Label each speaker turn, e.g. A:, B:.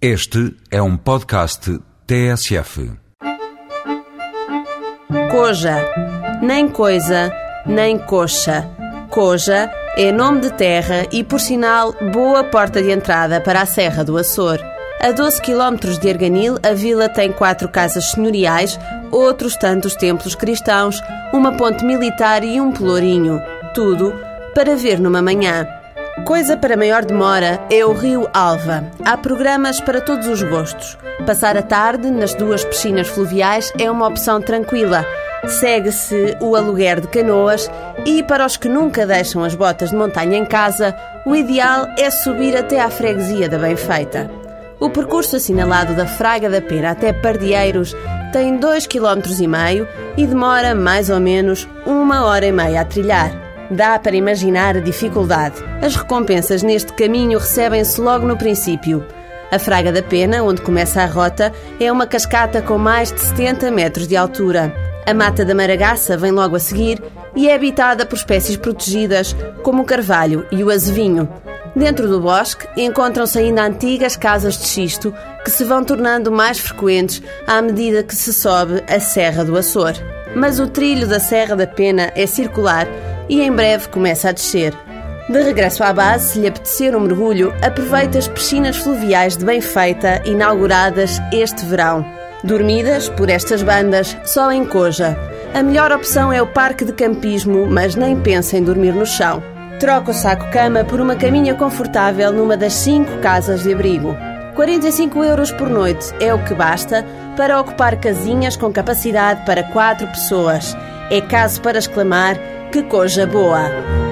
A: Este é um podcast TSF.
B: Coja. Nem coisa, nem coxa. Coja é nome de terra e, por sinal, boa porta de entrada para a Serra do Açor. A 12 km de Arganil, a vila tem quatro casas senhoriais, outros tantos templos cristãos, uma ponte militar e um pelourinho. Tudo para ver numa manhã. Coisa para maior demora é o Rio Alva. Há programas para todos os gostos. Passar a tarde nas duas piscinas fluviais é uma opção tranquila. Segue-se o aluguer de canoas e, para os que nunca deixam as botas de montanha em casa, o ideal é subir até à freguesia da Benfeita. O percurso assinalado da Fraga da Pena até Pardieiros tem 2,5 km e demora mais ou menos uma hora e meia a trilhar. Dá para imaginar a dificuldade. As recompensas neste caminho recebem-se logo no princípio. A Fraga da Pena, onde começa a rota, é uma cascata com mais de 70 metros de altura. A Mata da Maragaça vem logo a seguir e é habitada por espécies protegidas, como o carvalho e o azevinho. Dentro do bosque encontram-se ainda antigas casas de xisto que se vão tornando mais frequentes à medida que se sobe a Serra do Açor. Mas o trilho da Serra da Pena é circular e em breve começa a descer. De regresso à base, se lhe apetecer um mergulho, aproveite as piscinas fluviais de Benfeita, inauguradas este verão. Dormidas por estas bandas só em Coja. A melhor opção é o parque de campismo, mas nem pense em dormir no chão. Troca o saco-cama por uma caminha confortável numa das cinco casas de abrigo. 45 euros por noite é o que basta para ocupar casinhas com capacidade para quatro pessoas. É caso para exclamar que coisa boa!